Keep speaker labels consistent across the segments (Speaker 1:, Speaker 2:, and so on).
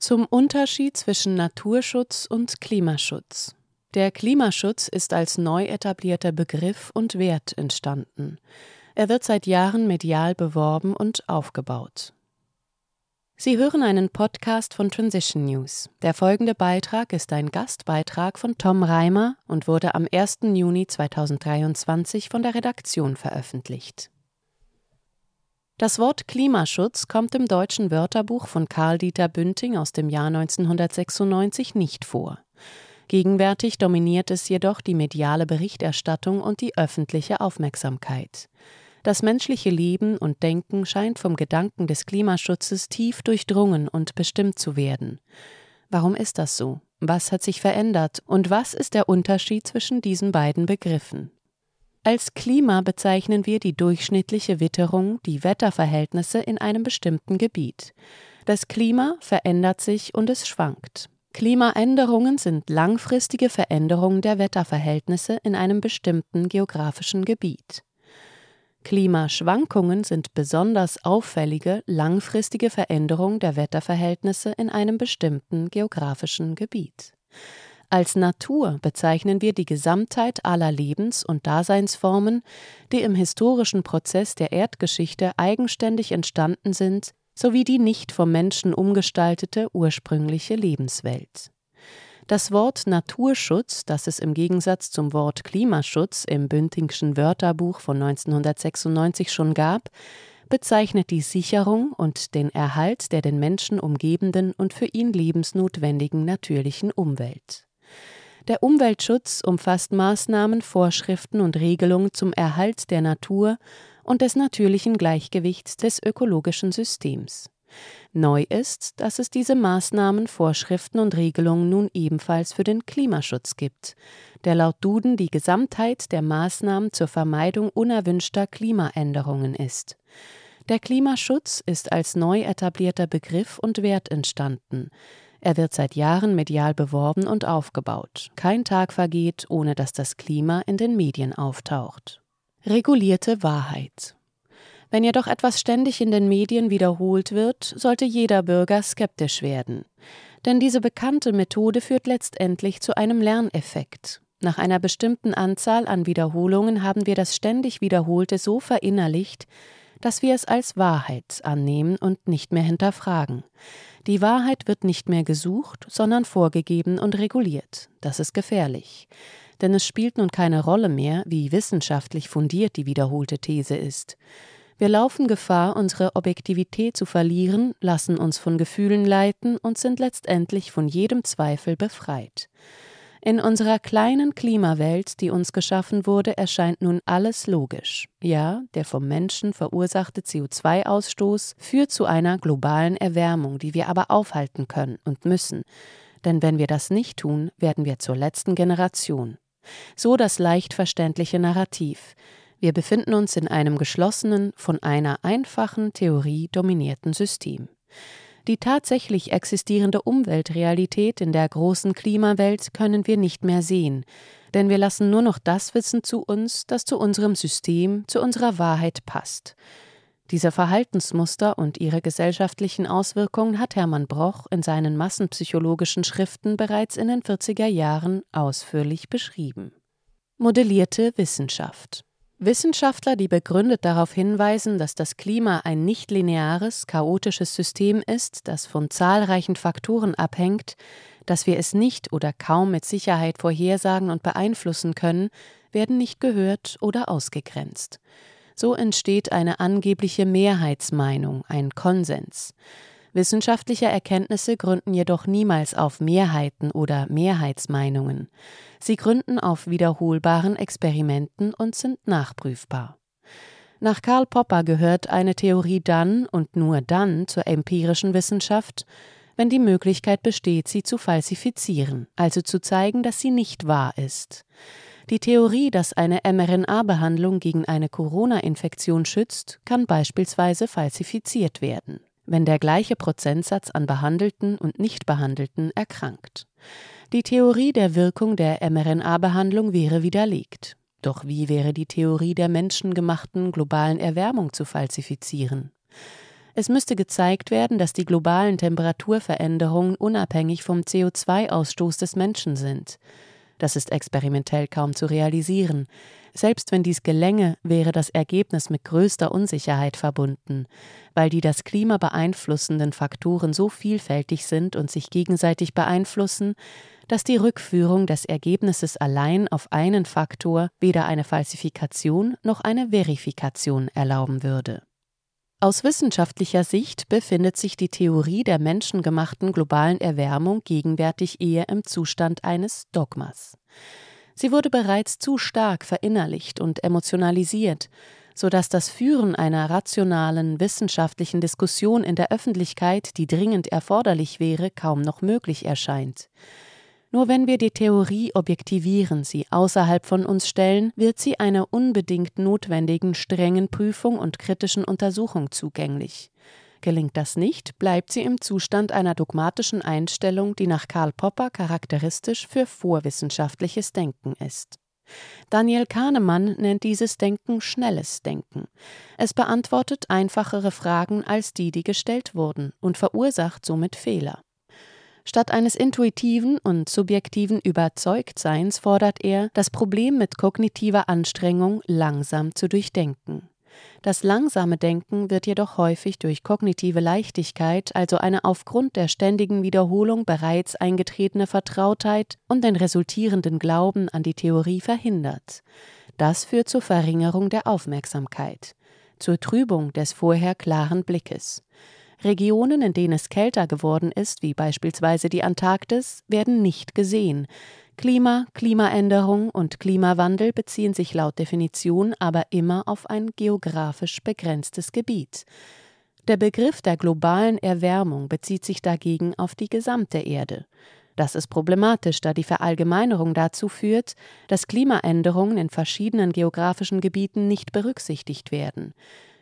Speaker 1: Zum Unterschied zwischen Naturschutz und Klimaschutz. Der Klimaschutz ist als neu etablierter Begriff und Wert entstanden. Er wird seit Jahren medial beworben und aufgebaut. Sie hören einen Podcast von Transition News. Der folgende Beitrag ist ein Gastbeitrag von Tom Reimer und wurde am 1. Juni 2023 von der Redaktion veröffentlicht. Das Wort Klimaschutz kommt im deutschen Wörterbuch von Karl Dieter Bünding aus dem Jahr 1996 nicht vor. Gegenwärtig dominiert es jedoch die mediale Berichterstattung und die öffentliche Aufmerksamkeit. Das menschliche Leben und Denken scheint vom Gedanken des Klimaschutzes tief durchdrungen und bestimmt zu werden. Warum ist das so? Was hat sich verändert und was ist der Unterschied zwischen diesen beiden Begriffen? Als Klima bezeichnen wir die durchschnittliche Witterung, die Wetterverhältnisse in einem bestimmten Gebiet. Das Klima verändert sich und es schwankt. Klimaänderungen sind langfristige Veränderungen der Wetterverhältnisse in einem bestimmten geografischen Gebiet. Klimaschwankungen sind besonders auffällige, langfristige Veränderungen der Wetterverhältnisse in einem bestimmten geografischen Gebiet. Als Natur bezeichnen wir die Gesamtheit aller Lebens- und Daseinsformen, die im historischen Prozess der Erdgeschichte eigenständig entstanden sind, sowie die nicht vom Menschen umgestaltete ursprüngliche Lebenswelt. Das Wort Naturschutz, das es im Gegensatz zum Wort Klimaschutz im Bündingschen Wörterbuch von 1996 schon gab, bezeichnet die Sicherung und den Erhalt der den Menschen umgebenden und für ihn lebensnotwendigen natürlichen Umwelt. Der Umweltschutz umfasst Maßnahmen, Vorschriften und Regelungen zum Erhalt der Natur und des natürlichen Gleichgewichts des ökologischen Systems. Neu ist, dass es diese Maßnahmen, Vorschriften und Regelungen nun ebenfalls für den Klimaschutz gibt, der laut Duden die Gesamtheit der Maßnahmen zur Vermeidung unerwünschter Klimaänderungen ist. Der Klimaschutz ist als neu etablierter Begriff und Wert entstanden. Er wird seit Jahren medial beworben und aufgebaut. Kein Tag vergeht, ohne dass das Klima in den Medien auftaucht. Regulierte Wahrheit. Wenn jedoch etwas ständig in den Medien wiederholt wird, sollte jeder Bürger skeptisch werden. Denn diese bekannte Methode führt letztendlich zu einem Lerneffekt. Nach einer bestimmten Anzahl an Wiederholungen haben wir das ständig Wiederholte so verinnerlicht, dass wir es als Wahrheit annehmen und nicht mehr hinterfragen. Die Wahrheit wird nicht mehr gesucht, sondern vorgegeben und reguliert. Das ist gefährlich. Denn es spielt nun keine Rolle mehr, wie wissenschaftlich fundiert die wiederholte These ist. Wir laufen Gefahr, unsere Objektivität zu verlieren, lassen uns von Gefühlen leiten und sind letztendlich von jedem Zweifel befreit. In unserer kleinen Klimawelt, die uns geschaffen wurde, erscheint nun alles logisch. Ja, der vom Menschen verursachte CO2-Ausstoß führt zu einer globalen Erwärmung, die wir aber aufhalten können und müssen. Denn wenn wir das nicht tun, werden wir zur letzten Generation. So das leicht verständliche Narrativ. Wir befinden uns in einem geschlossenen, von einer einfachen Theorie dominierten System. Die tatsächlich existierende Umweltrealität in der großen Klimawelt können wir nicht mehr sehen, denn wir lassen nur noch das Wissen zu uns, das zu unserem System, zu unserer Wahrheit passt. Diese Verhaltensmuster und ihre gesellschaftlichen Auswirkungen hat Hermann Broch in seinen massenpsychologischen Schriften bereits in den 40er Jahren ausführlich beschrieben. Modellierte Wissenschaft Wissenschaftler, die begründet darauf hinweisen, dass das Klima ein nichtlineares, chaotisches System ist, das von zahlreichen Faktoren abhängt, dass wir es nicht oder kaum mit Sicherheit vorhersagen und beeinflussen können, werden nicht gehört oder ausgegrenzt. So entsteht eine angebliche Mehrheitsmeinung, ein Konsens. Wissenschaftliche Erkenntnisse gründen jedoch niemals auf Mehrheiten oder Mehrheitsmeinungen. Sie gründen auf wiederholbaren Experimenten und sind nachprüfbar. Nach Karl Popper gehört eine Theorie dann und nur dann zur empirischen Wissenschaft, wenn die Möglichkeit besteht, sie zu falsifizieren, also zu zeigen, dass sie nicht wahr ist. Die Theorie, dass eine mRNA-Behandlung gegen eine Corona-Infektion schützt, kann beispielsweise falsifiziert werden wenn der gleiche Prozentsatz an Behandelten und Nichtbehandelten erkrankt. Die Theorie der Wirkung der mRNA-Behandlung wäre widerlegt. Doch wie wäre die Theorie der menschengemachten globalen Erwärmung zu falsifizieren? Es müsste gezeigt werden, dass die globalen Temperaturveränderungen unabhängig vom CO2-Ausstoß des Menschen sind. Das ist experimentell kaum zu realisieren. Selbst wenn dies gelänge, wäre das Ergebnis mit größter Unsicherheit verbunden, weil die das Klima beeinflussenden Faktoren so vielfältig sind und sich gegenseitig beeinflussen, dass die Rückführung des Ergebnisses allein auf einen Faktor weder eine Falsifikation noch eine Verifikation erlauben würde. Aus wissenschaftlicher Sicht befindet sich die Theorie der menschengemachten globalen Erwärmung gegenwärtig eher im Zustand eines Dogmas. Sie wurde bereits zu stark verinnerlicht und emotionalisiert, so dass das Führen einer rationalen wissenschaftlichen Diskussion in der Öffentlichkeit, die dringend erforderlich wäre, kaum noch möglich erscheint. Nur wenn wir die Theorie objektivieren, sie außerhalb von uns stellen, wird sie einer unbedingt notwendigen strengen Prüfung und kritischen Untersuchung zugänglich. Gelingt das nicht, bleibt sie im Zustand einer dogmatischen Einstellung, die nach Karl Popper charakteristisch für vorwissenschaftliches Denken ist. Daniel Kahnemann nennt dieses Denken schnelles Denken. Es beantwortet einfachere Fragen als die, die gestellt wurden, und verursacht somit Fehler. Statt eines intuitiven und subjektiven Überzeugtseins fordert er, das Problem mit kognitiver Anstrengung langsam zu durchdenken. Das langsame Denken wird jedoch häufig durch kognitive Leichtigkeit, also eine aufgrund der ständigen Wiederholung bereits eingetretene Vertrautheit und den resultierenden Glauben an die Theorie verhindert. Das führt zur Verringerung der Aufmerksamkeit, zur Trübung des vorher klaren Blickes. Regionen, in denen es kälter geworden ist, wie beispielsweise die Antarktis, werden nicht gesehen. Klima, Klimaänderung und Klimawandel beziehen sich laut Definition aber immer auf ein geografisch begrenztes Gebiet. Der Begriff der globalen Erwärmung bezieht sich dagegen auf die gesamte Erde. Das ist problematisch, da die Verallgemeinerung dazu führt, dass Klimaänderungen in verschiedenen geografischen Gebieten nicht berücksichtigt werden.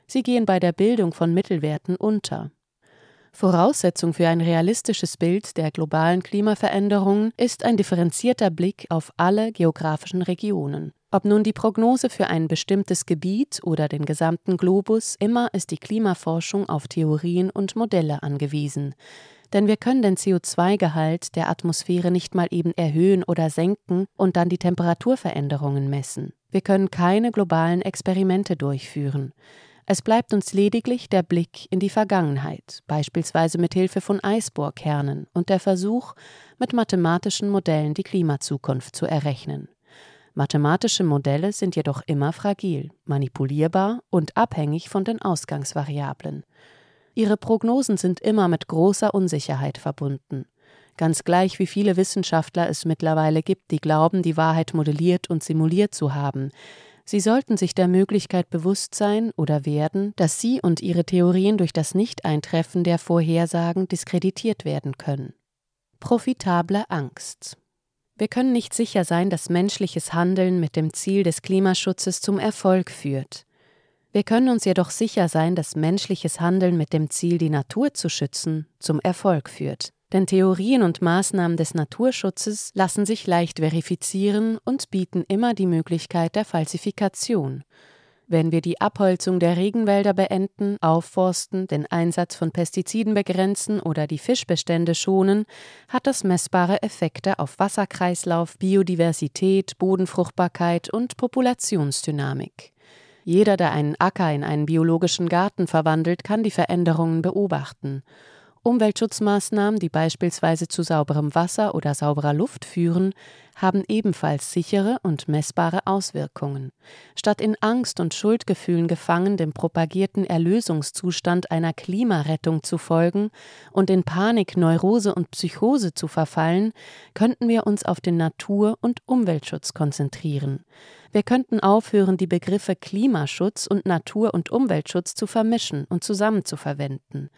Speaker 1: Sie gehen bei der Bildung von Mittelwerten unter. Voraussetzung für ein realistisches Bild der globalen Klimaveränderungen ist ein differenzierter Blick auf alle geografischen Regionen. Ob nun die Prognose für ein bestimmtes Gebiet oder den gesamten Globus, immer ist die Klimaforschung auf Theorien und Modelle angewiesen. Denn wir können den CO2-Gehalt der Atmosphäre nicht mal eben erhöhen oder senken und dann die Temperaturveränderungen messen. Wir können keine globalen Experimente durchführen. Es bleibt uns lediglich der Blick in die Vergangenheit, beispielsweise mit Hilfe von Eisbohrkernen und der Versuch, mit mathematischen Modellen die Klimazukunft zu errechnen. Mathematische Modelle sind jedoch immer fragil, manipulierbar und abhängig von den Ausgangsvariablen. Ihre Prognosen sind immer mit großer Unsicherheit verbunden. Ganz gleich wie viele Wissenschaftler es mittlerweile gibt, die glauben, die Wahrheit modelliert und simuliert zu haben, Sie sollten sich der Möglichkeit bewusst sein oder werden, dass Sie und Ihre Theorien durch das Nicht-Eintreffen der Vorhersagen diskreditiert werden können. Profitable Angst Wir können nicht sicher sein, dass menschliches Handeln mit dem Ziel des Klimaschutzes zum Erfolg führt. Wir können uns jedoch sicher sein, dass menschliches Handeln mit dem Ziel, die Natur zu schützen, zum Erfolg führt. Denn Theorien und Maßnahmen des Naturschutzes lassen sich leicht verifizieren und bieten immer die Möglichkeit der Falsifikation. Wenn wir die Abholzung der Regenwälder beenden, aufforsten, den Einsatz von Pestiziden begrenzen oder die Fischbestände schonen, hat das messbare Effekte auf Wasserkreislauf, Biodiversität, Bodenfruchtbarkeit und Populationsdynamik. Jeder, der einen Acker in einen biologischen Garten verwandelt, kann die Veränderungen beobachten. Umweltschutzmaßnahmen, die beispielsweise zu sauberem Wasser oder sauberer Luft führen, haben ebenfalls sichere und messbare Auswirkungen. Statt in Angst und Schuldgefühlen gefangen dem propagierten Erlösungszustand einer Klimarettung zu folgen und in Panik, Neurose und Psychose zu verfallen, könnten wir uns auf den Natur- und Umweltschutz konzentrieren. Wir könnten aufhören, die Begriffe Klimaschutz und Natur- und Umweltschutz zu vermischen und zusammenzuverwenden.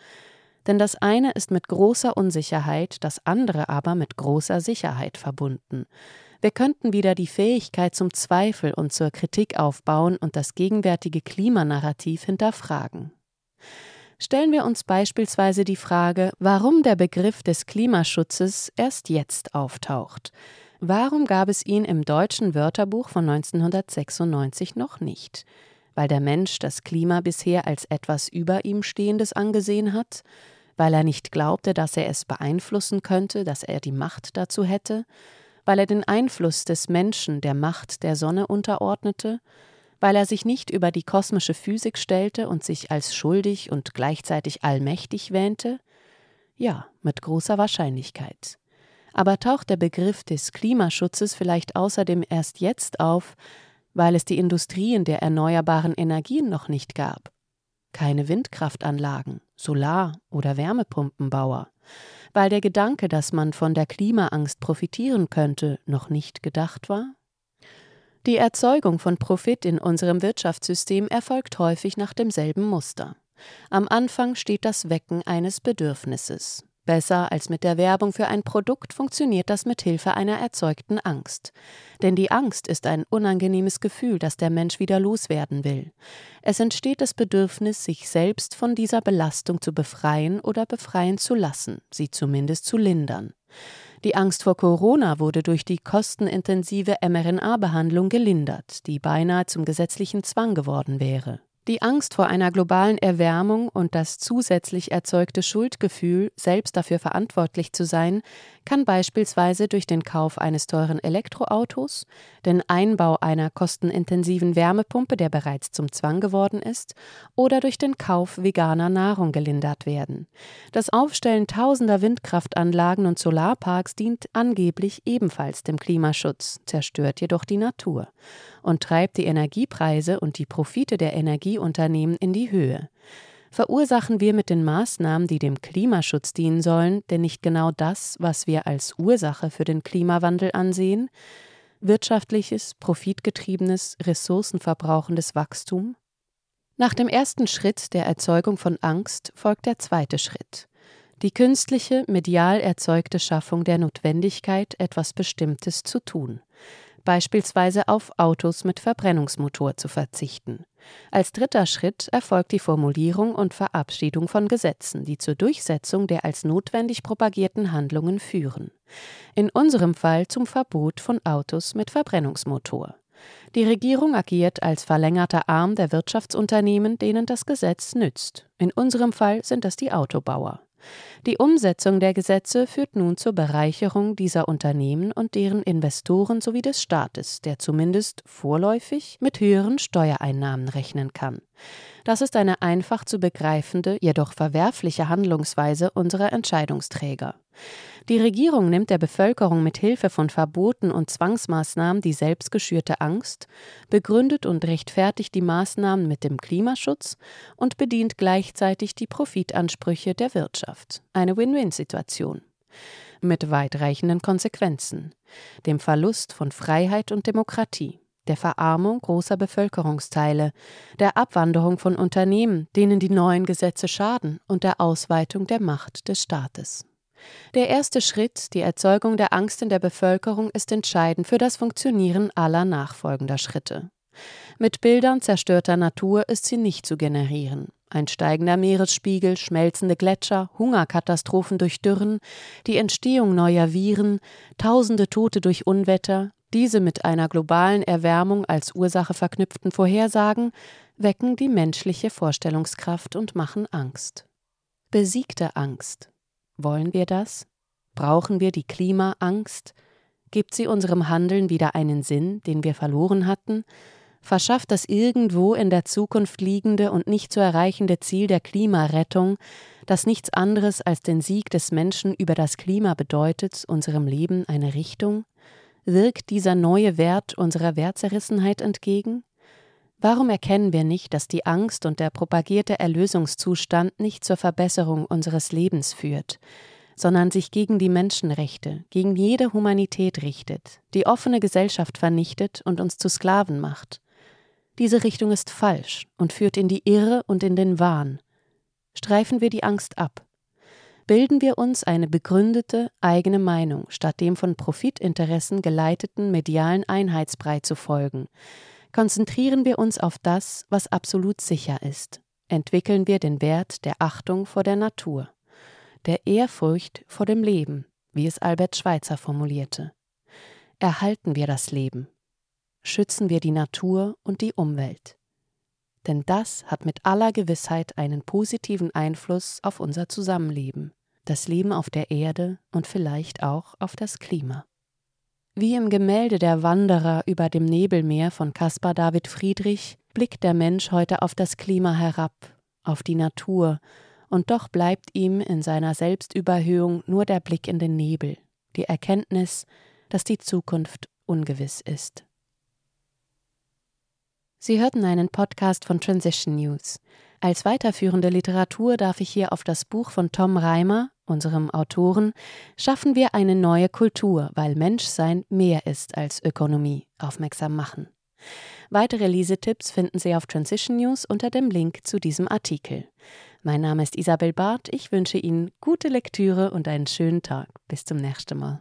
Speaker 1: Denn das eine ist mit großer Unsicherheit, das andere aber mit großer Sicherheit verbunden. Wir könnten wieder die Fähigkeit zum Zweifel und zur Kritik aufbauen und das gegenwärtige Klimanarrativ hinterfragen. Stellen wir uns beispielsweise die Frage, warum der Begriff des Klimaschutzes erst jetzt auftaucht. Warum gab es ihn im deutschen Wörterbuch von 1996 noch nicht? Weil der Mensch das Klima bisher als etwas über ihm Stehendes angesehen hat, weil er nicht glaubte, dass er es beeinflussen könnte, dass er die Macht dazu hätte, weil er den Einfluss des Menschen der Macht der Sonne unterordnete, weil er sich nicht über die kosmische Physik stellte und sich als schuldig und gleichzeitig allmächtig wähnte? Ja, mit großer Wahrscheinlichkeit. Aber taucht der Begriff des Klimaschutzes vielleicht außerdem erst jetzt auf, weil es die Industrien der erneuerbaren Energien noch nicht gab? Keine Windkraftanlagen, Solar- oder Wärmepumpenbauer, weil der Gedanke, dass man von der Klimaangst profitieren könnte, noch nicht gedacht war? Die Erzeugung von Profit in unserem Wirtschaftssystem erfolgt häufig nach demselben Muster. Am Anfang steht das Wecken eines Bedürfnisses. Besser als mit der Werbung für ein Produkt funktioniert das mit Hilfe einer erzeugten Angst. Denn die Angst ist ein unangenehmes Gefühl, das der Mensch wieder loswerden will. Es entsteht das Bedürfnis, sich selbst von dieser Belastung zu befreien oder befreien zu lassen, sie zumindest zu lindern. Die Angst vor Corona wurde durch die kostenintensive mRNA-Behandlung gelindert, die beinahe zum gesetzlichen Zwang geworden wäre. Die Angst vor einer globalen Erwärmung und das zusätzlich erzeugte Schuldgefühl, selbst dafür verantwortlich zu sein, kann beispielsweise durch den Kauf eines teuren Elektroautos, den Einbau einer kostenintensiven Wärmepumpe, der bereits zum Zwang geworden ist, oder durch den Kauf veganer Nahrung gelindert werden. Das Aufstellen tausender Windkraftanlagen und Solarparks dient angeblich ebenfalls dem Klimaschutz, zerstört jedoch die Natur und treibt die Energiepreise und die Profite der Energieunternehmen in die Höhe. Verursachen wir mit den Maßnahmen, die dem Klimaschutz dienen sollen, denn nicht genau das, was wir als Ursache für den Klimawandel ansehen? Wirtschaftliches, profitgetriebenes, ressourcenverbrauchendes Wachstum? Nach dem ersten Schritt der Erzeugung von Angst folgt der zweite Schritt. Die künstliche, medial erzeugte Schaffung der Notwendigkeit, etwas Bestimmtes zu tun beispielsweise auf Autos mit Verbrennungsmotor zu verzichten. Als dritter Schritt erfolgt die Formulierung und Verabschiedung von Gesetzen, die zur Durchsetzung der als notwendig propagierten Handlungen führen. In unserem Fall zum Verbot von Autos mit Verbrennungsmotor. Die Regierung agiert als verlängerter Arm der Wirtschaftsunternehmen, denen das Gesetz nützt. In unserem Fall sind das die Autobauer. Die Umsetzung der Gesetze führt nun zur Bereicherung dieser Unternehmen und deren Investoren sowie des Staates, der zumindest vorläufig mit höheren Steuereinnahmen rechnen kann. Das ist eine einfach zu begreifende, jedoch verwerfliche Handlungsweise unserer Entscheidungsträger. Die Regierung nimmt der Bevölkerung mit Hilfe von Verboten und Zwangsmaßnahmen die selbstgeschürte Angst, begründet und rechtfertigt die Maßnahmen mit dem Klimaschutz und bedient gleichzeitig die Profitansprüche der Wirtschaft. Eine Win-Win-Situation. Mit weitreichenden Konsequenzen, dem Verlust von Freiheit und Demokratie der Verarmung großer Bevölkerungsteile, der Abwanderung von Unternehmen, denen die neuen Gesetze schaden, und der Ausweitung der Macht des Staates. Der erste Schritt, die Erzeugung der Angst in der Bevölkerung, ist entscheidend für das Funktionieren aller nachfolgender Schritte. Mit Bildern zerstörter Natur ist sie nicht zu generieren. Ein steigender Meeresspiegel, schmelzende Gletscher, Hungerkatastrophen durch Dürren, die Entstehung neuer Viren, tausende Tote durch Unwetter, diese mit einer globalen Erwärmung als Ursache verknüpften Vorhersagen wecken die menschliche Vorstellungskraft und machen Angst. Besiegte Angst. Wollen wir das? Brauchen wir die Klimaangst? Gibt sie unserem Handeln wieder einen Sinn, den wir verloren hatten? Verschafft das irgendwo in der Zukunft liegende und nicht zu erreichende Ziel der Klimarettung, das nichts anderes als den Sieg des Menschen über das Klima bedeutet, unserem Leben eine Richtung? Wirkt dieser neue Wert unserer Wertzerrissenheit entgegen? Warum erkennen wir nicht, dass die Angst und der propagierte Erlösungszustand nicht zur Verbesserung unseres Lebens führt, sondern sich gegen die Menschenrechte, gegen jede Humanität richtet, die offene Gesellschaft vernichtet und uns zu Sklaven macht? Diese Richtung ist falsch und führt in die Irre und in den Wahn. Streifen wir die Angst ab bilden wir uns eine begründete eigene Meinung, statt dem von Profitinteressen geleiteten medialen Einheitsbrei zu folgen. Konzentrieren wir uns auf das, was absolut sicher ist. Entwickeln wir den Wert der Achtung vor der Natur, der Ehrfurcht vor dem Leben, wie es Albert Schweitzer formulierte. Erhalten wir das Leben. Schützen wir die Natur und die Umwelt. denn das hat mit aller Gewissheit einen positiven Einfluss auf unser Zusammenleben, das Leben auf der Erde und vielleicht auch auf das Klima. Wie im Gemälde Der Wanderer über dem Nebelmeer von Caspar David Friedrich blickt der Mensch heute auf das Klima herab, auf die Natur, und doch bleibt ihm in seiner Selbstüberhöhung nur der Blick in den Nebel, die Erkenntnis, dass die Zukunft ungewiss ist. Sie hörten einen Podcast von Transition News. Als weiterführende Literatur darf ich hier auf das Buch von Tom Reimer, unserem Autoren, Schaffen wir eine neue Kultur, weil Menschsein mehr ist als Ökonomie, aufmerksam machen. Weitere Lesetipps finden Sie auf Transition News unter dem Link zu diesem Artikel. Mein Name ist Isabel Barth, ich wünsche Ihnen gute Lektüre und einen schönen Tag. Bis zum nächsten Mal.